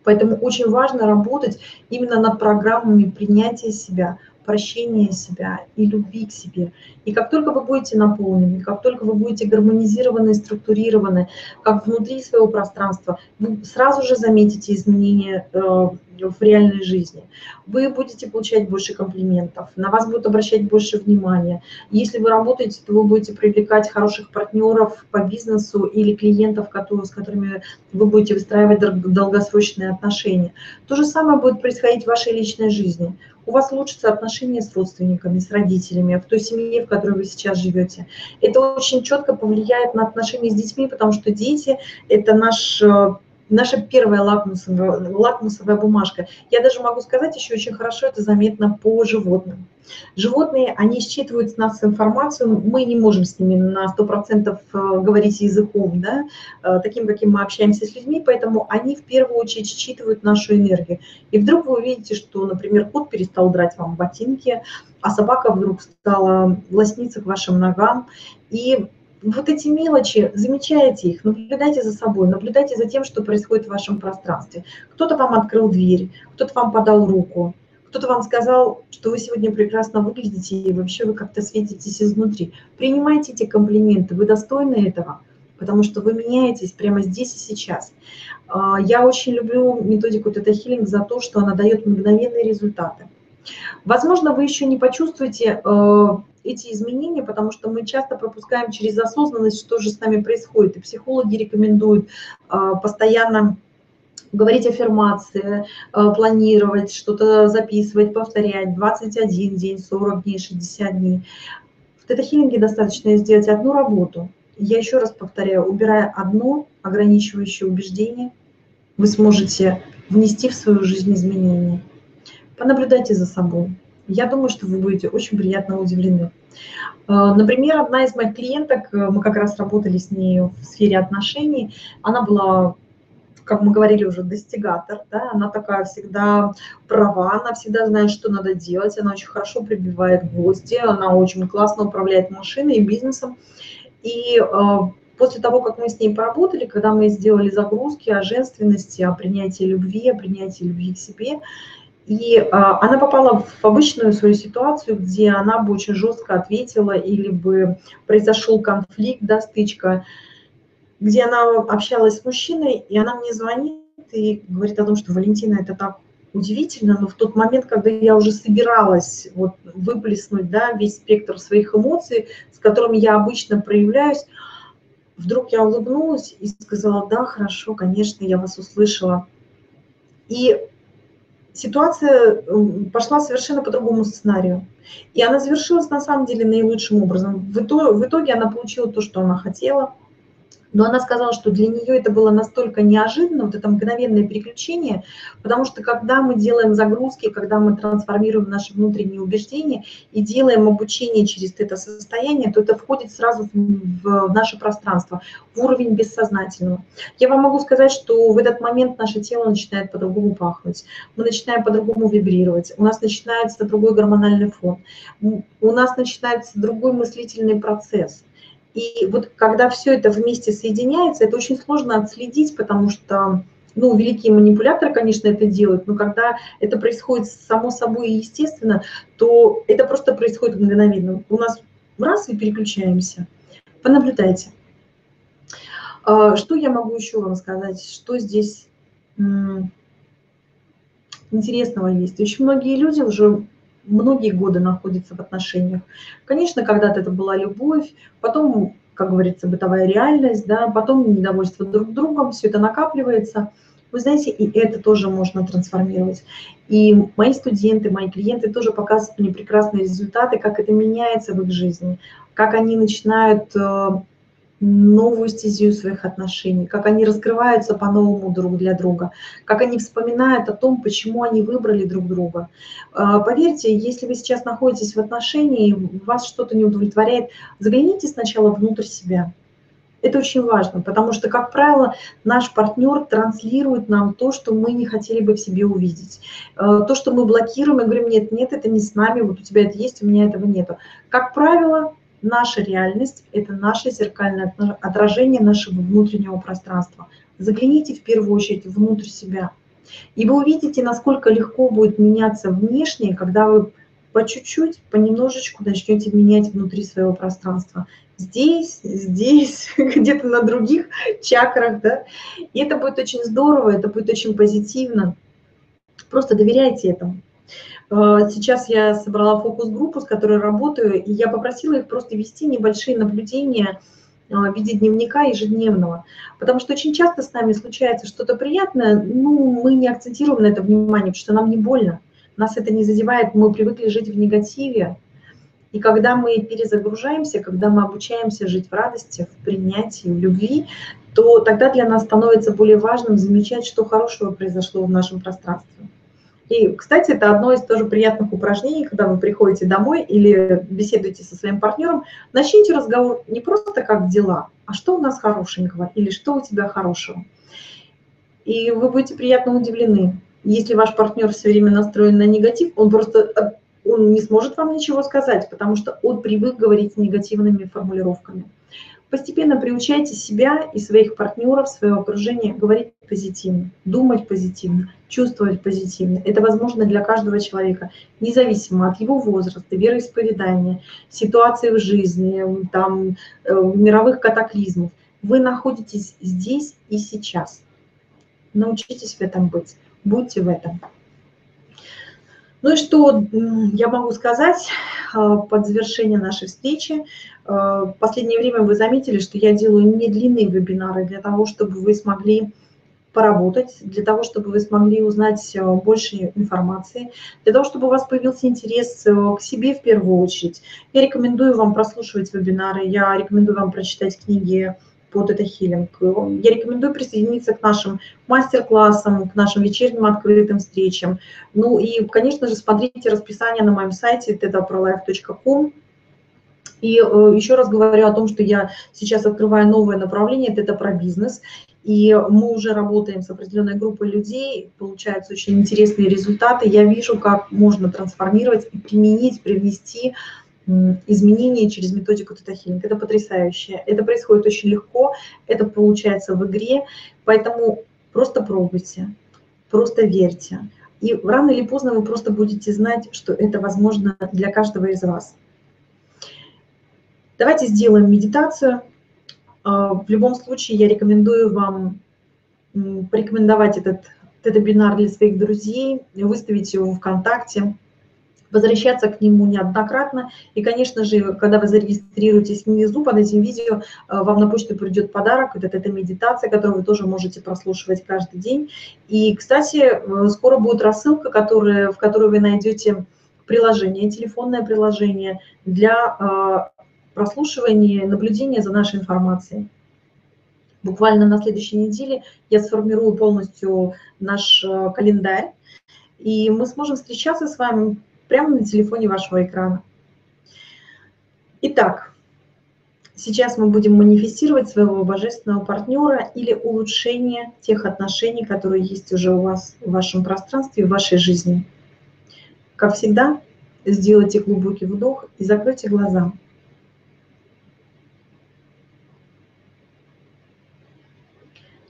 Поэтому очень важно работать именно над программами принятия себя, прощения себя и любви к себе. И как только вы будете наполнены, как только вы будете гармонизированы структурированы, как внутри своего пространства, вы сразу же заметите изменения э, в реальной жизни. Вы будете получать больше комплиментов, на вас будут обращать больше внимания. Если вы работаете, то вы будете привлекать хороших партнеров по бизнесу или клиентов, которые, с которыми вы будете выстраивать долгосрочные отношения. То же самое будет происходить в вашей личной жизни у вас улучшатся отношения с родственниками, с родителями, в той семье, в которой вы сейчас живете. Это очень четко повлияет на отношения с детьми, потому что дети – это наш э, наша первая лакмусовая, лакмусовая бумажка. Я даже могу сказать, еще очень хорошо это заметно по животным. Животные, они считывают с нас информацию, мы не можем с ними на 100% э, говорить языком, да, э, таким, каким мы общаемся с людьми, поэтому они в первую очередь считывают нашу энергию. И вдруг вы увидите, что, например, кот перестал драть вам ботинки, а собака вдруг стала лосниться к вашим ногам, и вот эти мелочи, замечайте их, наблюдайте за собой, наблюдайте за тем, что происходит в вашем пространстве. Кто-то вам открыл дверь, кто-то вам подал руку, кто-то вам сказал, что вы сегодня прекрасно выглядите, и вообще вы как-то светитесь изнутри. Принимайте эти комплименты, вы достойны этого, потому что вы меняетесь прямо здесь и сейчас. А, я очень люблю методику Тета Хиллинг за то, что она дает мгновенные результаты. Возможно, вы еще не почувствуете э, эти изменения, потому что мы часто пропускаем через осознанность, что же с нами происходит. И психологи рекомендуют э, постоянно говорить аффирмации, э, планировать, что-то записывать, повторять 21 день, 40 дней, 60 дней. В тета-хиллинге достаточно сделать одну работу. Я еще раз повторяю, убирая одно ограничивающее убеждение, вы сможете внести в свою жизнь изменения. Понаблюдайте за собой. Я думаю, что вы будете очень приятно удивлены. Э, например, одна из моих клиенток, э, мы как раз работали с ней в сфере отношений, она была как мы говорили уже, достигатор, да, она такая всегда права, она всегда знает, что надо делать, она очень хорошо прибивает гвозди, она очень классно управляет машиной и бизнесом. И э, после того, как мы с ней поработали, когда мы сделали загрузки о женственности, о принятии любви, о принятии любви к себе, и э, она попала в обычную свою ситуацию, где она бы очень жестко ответила или бы произошел конфликт, да, стычка, где она общалась с мужчиной, и она мне звонит и говорит о том, что Валентина, это так удивительно, но в тот момент, когда я уже собиралась вот выплеснуть да, весь спектр своих эмоций, с которыми я обычно проявляюсь, вдруг я улыбнулась и сказала, да, хорошо, конечно, я вас услышала. И ситуация пошла совершенно по другому сценарию. И она завершилась на самом деле наилучшим образом. В итоге, она получила то, что она хотела – но она сказала, что для нее это было настолько неожиданно, вот это мгновенное переключение, потому что когда мы делаем загрузки, когда мы трансформируем наши внутренние убеждения и делаем обучение через это состояние, то это входит сразу в наше пространство, в уровень бессознательного. Я вам могу сказать, что в этот момент наше тело начинает по-другому пахнуть, мы начинаем по-другому вибрировать, у нас начинается другой гормональный фон, у нас начинается другой мыслительный процесс – и вот когда все это вместе соединяется, это очень сложно отследить, потому что ну, великие манипуляторы, конечно, это делают, но когда это происходит само собой и естественно, то это просто происходит мгновенно. У нас раз и переключаемся. Понаблюдайте. А, что я могу еще вам сказать? Что здесь интересного есть? Очень многие люди уже многие годы находятся в отношениях. Конечно, когда-то это была любовь, потом, как говорится, бытовая реальность, да, потом недовольство друг другом, все это накапливается. Вы знаете, и это тоже можно трансформировать. И мои студенты, мои клиенты тоже показывают мне прекрасные результаты, как это меняется в их жизни, как они начинают э, новую стезию своих отношений, как они раскрываются по-новому друг для друга, как они вспоминают о том, почему они выбрали друг друга. А, поверьте, если вы сейчас находитесь в отношении, вас что-то не удовлетворяет, загляните сначала внутрь себя. Это очень важно, потому что, как правило, наш партнер транслирует нам то, что мы не хотели бы в себе увидеть. А, то, что мы блокируем и говорим, нет, нет, это не с нами, вот у тебя это есть, у меня этого нету. Как правило, наша реальность – это наше зеркальное отражение нашего внутреннего пространства. Загляните в первую очередь внутрь себя. И вы увидите, насколько легко будет меняться внешнее, когда вы по чуть-чуть, понемножечку начнете менять внутри своего пространства. Здесь, здесь, *laughs* где-то на других чакрах, да. И это будет очень здорово, это будет очень позитивно. Просто доверяйте этому. Э, сейчас я собрала фокус-группу, с которой работаю, и я попросила их просто вести небольшие наблюдения э, в виде дневника ежедневного. Потому что очень часто с нами случается что-то приятное, ну, мы не акцентируем на это внимание, потому что нам не больно, нас это не задевает, мы привыкли жить в негативе. И когда мы перезагружаемся, когда мы обучаемся жить в радости, в принятии, в любви, то тогда для нас становится более важным замечать, что хорошего произошло в нашем пространстве. И, кстати, это одно из тоже приятных упражнений, когда вы приходите домой или беседуете со своим партнером, начните разговор не просто как дела, а что у нас хорошенького или что у тебя хорошего. И вы будете приятно удивлены. Если ваш партнер все время настроен на негатив, он просто э, он не сможет вам ничего сказать, потому что он привык говорить негативными формулировками. Постепенно приучайте себя и своих партнеров, свое окружение говорить позитивно, думать позитивно, чувствовать позитивно. Это возможно для каждого человека, независимо от его возраста, вероисповедания, ситуации в жизни, там, э, мировых катаклизмов. Вы находитесь здесь и сейчас. Научитесь в этом быть, будьте в этом. Ну и что я могу сказать а, под завершение нашей встречи. А, в последнее время вы заметили, что я делаю не длинные вебинары для того, чтобы вы смогли поработать, для того, чтобы вы смогли узнать а, больше информации, для того, чтобы у вас появился интерес к себе в первую очередь. Я рекомендую вам прослушивать вебинары, я рекомендую вам прочитать книги по тета-хилинг. Я рекомендую присоединиться к нашим мастер-классам, к нашим вечерним открытым встречам. Ну и, конечно же, смотрите расписание на моем сайте tetaprolife.com. И э, еще раз говорю о том, что я сейчас открываю новое направление, это про бизнес. И мы уже работаем с определенной группой людей, получаются очень интересные результаты. Я вижу, как можно трансформировать и применить, привнести изменения через методику тета-хилинг. Это потрясающе. Это происходит очень легко, это получается в игре, поэтому просто пробуйте, просто верьте. И рано или поздно вы просто будете знать, что это возможно для каждого из вас. Давайте сделаем медитацию. А, в любом случае я рекомендую вам порекомендовать этот, этот вебинар для своих друзей, выставить его в ВКонтакте, возвращаться к нему неоднократно. И, конечно же, когда вы зарегистрируетесь внизу под этим видео, э, вам на почту придет подарок. Это, это медитация, которую вы тоже можете прослушивать каждый день. И, кстати, э, скоро будет рассылка, которая, в которой вы найдете приложение, телефонное приложение для э, прослушивания, наблюдения за нашей информацией. Буквально на следующей неделе я сформирую полностью наш календарь, и мы сможем встречаться с вами прямо на телефоне вашего экрана. Итак, сейчас мы будем манифестировать своего божественного партнера или улучшение тех отношений, которые есть уже у вас в вашем пространстве, в вашей жизни. Как всегда, сделайте глубокий вдох и закройте глаза.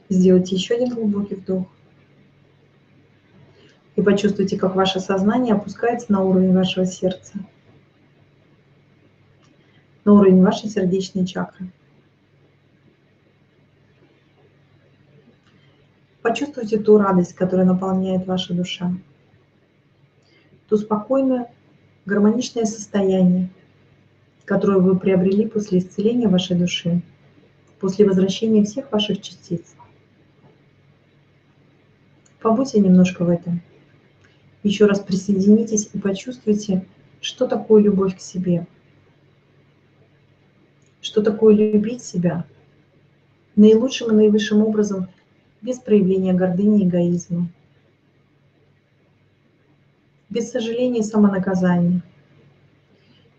Сделайте еще один глубокий вдох. И почувствуйте, как ваше сознание опускается на уровень вашего сердца, на уровень вашей сердечной чакры. Почувствуйте ту радость, которая наполняет ваша душа. То спокойное, гармоничное состояние, которое вы приобрели после исцеления вашей души, после возвращения всех ваших частиц. Побудьте немножко в этом. Еще раз присоединитесь и почувствуйте, что такое любовь к себе. Что такое любить себя наилучшим и наивысшим образом, без проявления гордыни и эгоизма, без сожаления и самонаказания,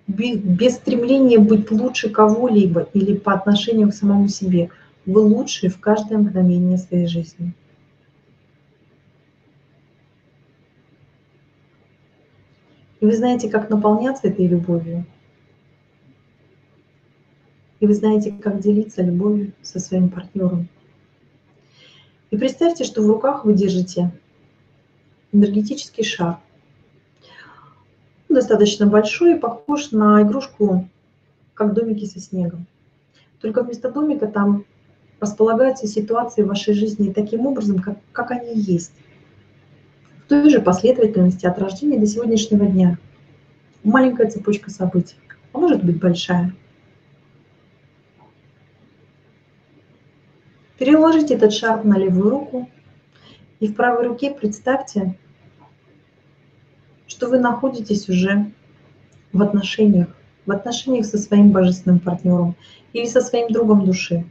без стремления быть лучше кого-либо или по отношению к самому себе. Вы лучшие в каждое мгновение своей жизни. И вы знаете, как наполняться этой любовью. И вы знаете, как делиться любовью со своим партнером. И представьте, что в руках вы держите энергетический шар. достаточно большой и похож на игрушку, как домики со снегом. Только вместо домика там располагаются ситуации в вашей жизни таким образом, как, как они есть в той же последовательности от рождения до сегодняшнего дня. Маленькая цепочка событий, а может быть большая. Переложите этот шар на левую руку и в правой руке представьте, что вы находитесь уже в отношениях, в отношениях со своим божественным партнером или со своим другом души.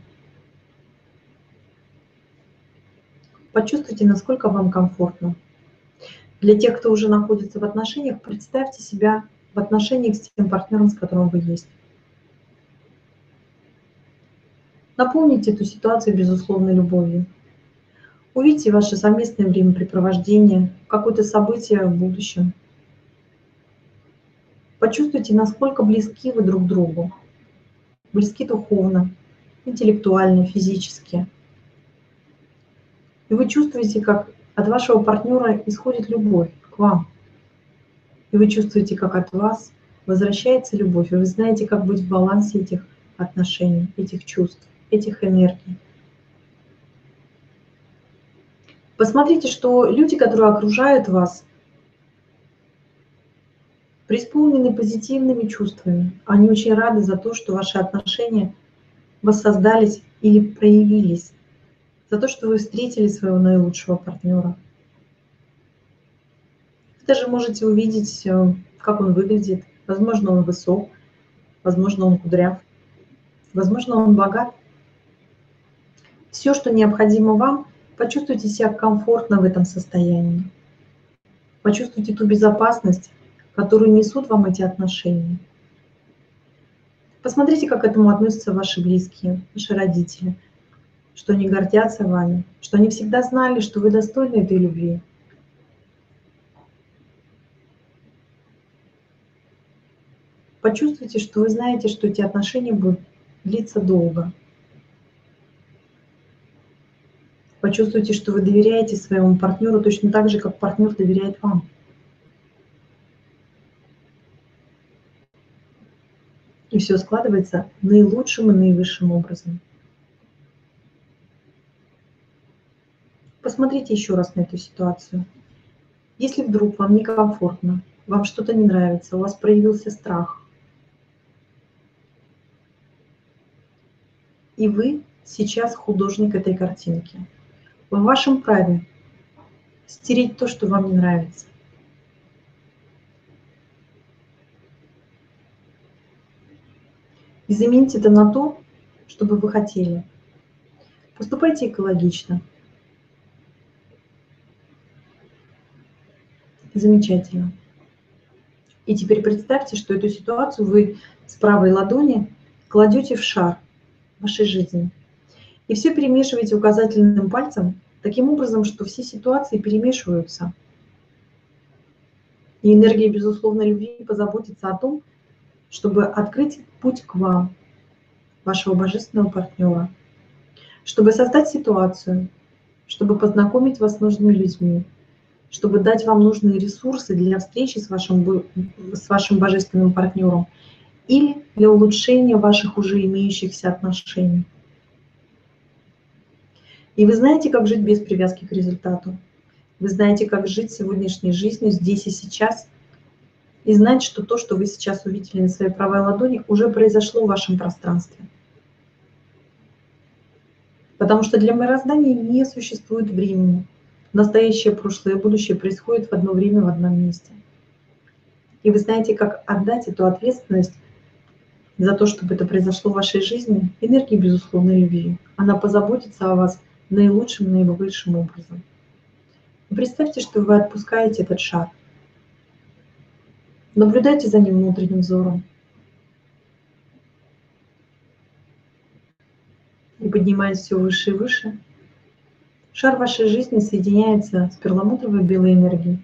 Почувствуйте, насколько вам комфортно. Для тех, кто уже находится в отношениях, представьте себя в отношениях с тем партнером, с которым вы есть. Наполните эту ситуацию безусловной любовью. Увидите ваше совместное времяпрепровождение, какое-то событие в будущем. Почувствуйте, насколько близки вы друг другу. Близки духовно, интеллектуально, физически. И вы чувствуете, как от вашего партнера исходит любовь к вам. И вы чувствуете, как от вас возвращается любовь. И вы знаете, как быть в балансе этих отношений, этих чувств, этих энергий. Посмотрите, что люди, которые окружают вас, преисполнены позитивными чувствами. Они очень рады за то, что ваши отношения воссоздались или проявились за то, что вы встретили своего наилучшего партнера. Вы даже можете увидеть, э, как он выглядит. Возможно, он высок, возможно, он кудряв, возможно, он богат. Все, что необходимо вам, почувствуйте себя комфортно в этом состоянии. Почувствуйте ту безопасность, которую несут вам эти отношения. Посмотрите, как к этому относятся ваши близкие, ваши родители – что они гордятся вами, что они всегда знали, что вы достойны этой любви. Почувствуйте, что вы знаете, что эти отношения будут длиться долго. Почувствуйте, что вы доверяете своему партнеру точно так же, как партнер доверяет вам. И все складывается наилучшим и наивысшим образом. Посмотрите еще раз на эту ситуацию. Если вдруг вам некомфортно, вам что-то не нравится, у вас проявился страх, и вы сейчас художник этой картинки, в вашем праве стереть то, что вам не нравится. И заменить это на то, что бы вы хотели. Поступайте экологично. Замечательно. И теперь представьте, что эту ситуацию вы с правой ладони кладете в шар вашей жизни. И все перемешиваете указательным пальцем таким образом, что все ситуации перемешиваются. И энергия, безусловно, любви позаботится о том, чтобы открыть путь к вам, вашего божественного партнера, чтобы создать ситуацию, чтобы познакомить вас с нужными людьми, чтобы дать вам нужные ресурсы для встречи с вашим, с вашим божественным партнером или для улучшения ваших уже имеющихся отношений. И вы знаете, как жить без привязки к результату. Вы знаете, как жить сегодняшней жизнью здесь и сейчас. И знать, что то, что вы сейчас увидели на своей правой ладони, уже произошло в вашем пространстве. Потому что для мироздания не существует времени. Настоящее, прошлое будущее происходят в одно время в одном месте. И вы знаете, как отдать эту ответственность за то, чтобы это произошло в вашей жизни, энергии безусловной любви. Она позаботится о вас наилучшим, наивысшим образом. Представьте, что вы отпускаете этот шар. Наблюдайте за ним внутренним взором. И поднимаясь все выше и выше, шар вашей жизни соединяется с перламутровой белой энергией.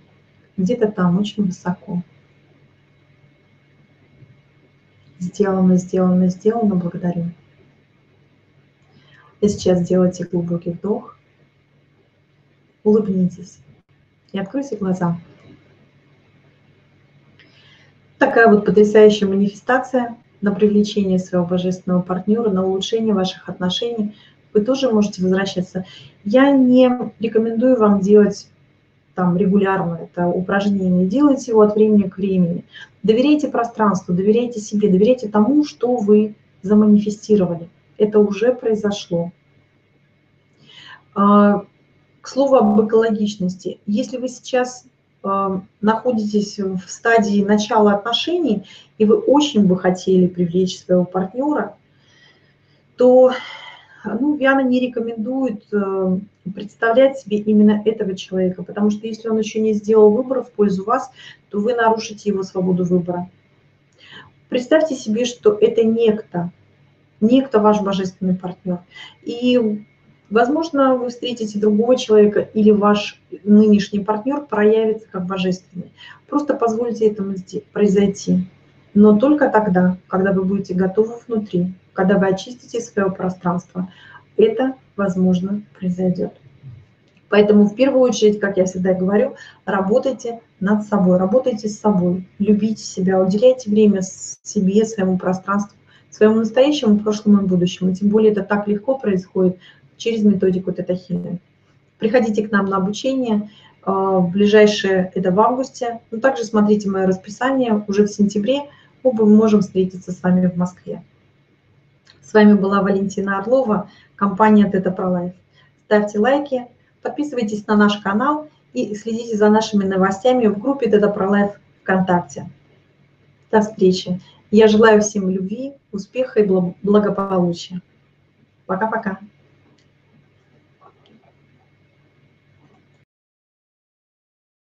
Где-то там, очень высоко. Сделано, сделано, сделано, благодарю. И сейчас сделайте глубокий вдох, улыбнитесь и откройте глаза. Такая вот потрясающая манифестация на привлечение своего божественного партнера, на улучшение ваших отношений. Вы тоже можете возвращаться. Я не рекомендую вам делать там регулярно это упражнение, делайте его от времени к времени. Доверяйте пространству, доверяйте себе, доверяйте тому, что вы заманифестировали. Это уже произошло. А, к слову об экологичности. Если вы сейчас а, находитесь в стадии начала отношений, и вы очень бы хотели привлечь своего партнера, то ну, Виана не рекомендует э, представлять себе именно этого человека, потому что если он еще не сделал выбор в пользу вас, то вы нарушите его свободу выбора. Представьте себе, что это некто, некто ваш божественный партнер. И, возможно, вы встретите другого человека или ваш нынешний партнер проявится как божественный. Просто позвольте этому произойти. Но только тогда, когда вы будете готовы внутри, когда вы очистите свое пространство, это, возможно, произойдет. Поэтому в первую очередь, как я всегда говорю, работайте над собой, работайте с собой, любите себя, уделяйте время себе, своему пространству, своему настоящему, прошлому и будущему. Тем более это так легко происходит через методику тета-хилинг. Приходите к нам на обучение. А, в ближайшее это в августе. Но также смотрите мое расписание уже в сентябре. Мы можем встретиться с вами в Москве. С вами была Валентина Орлова, компания Тета ProLife. Ставьте лайки, подписывайтесь на наш канал и следите за нашими новостями в группе Тета ProLife ВКонтакте. До встречи. Я желаю всем любви, успеха и благополучия. Пока-пока.